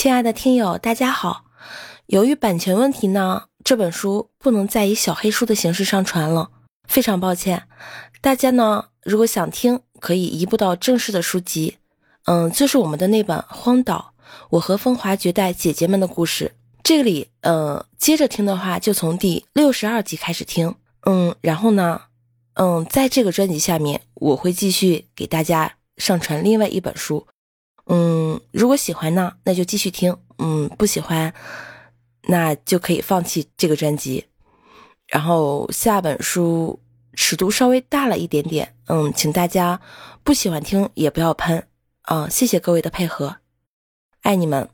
亲爱的听友，大家好。由于版权问题呢，这本书不能再以小黑书的形式上传了，非常抱歉。大家呢，如果想听，可以移步到正式的书籍，嗯，就是我们的那本《荒岛》，我和风华绝代姐姐们的故事。这里，呃，接着听的话，就从第六十二集开始听，嗯，然后呢，嗯，在这个专辑下面，我会继续给大家上传另外一本书。嗯，如果喜欢呢，那就继续听；嗯，不喜欢，那就可以放弃这个专辑。然后下本书尺度稍微大了一点点，嗯，请大家不喜欢听也不要喷啊！谢谢各位的配合，爱你们。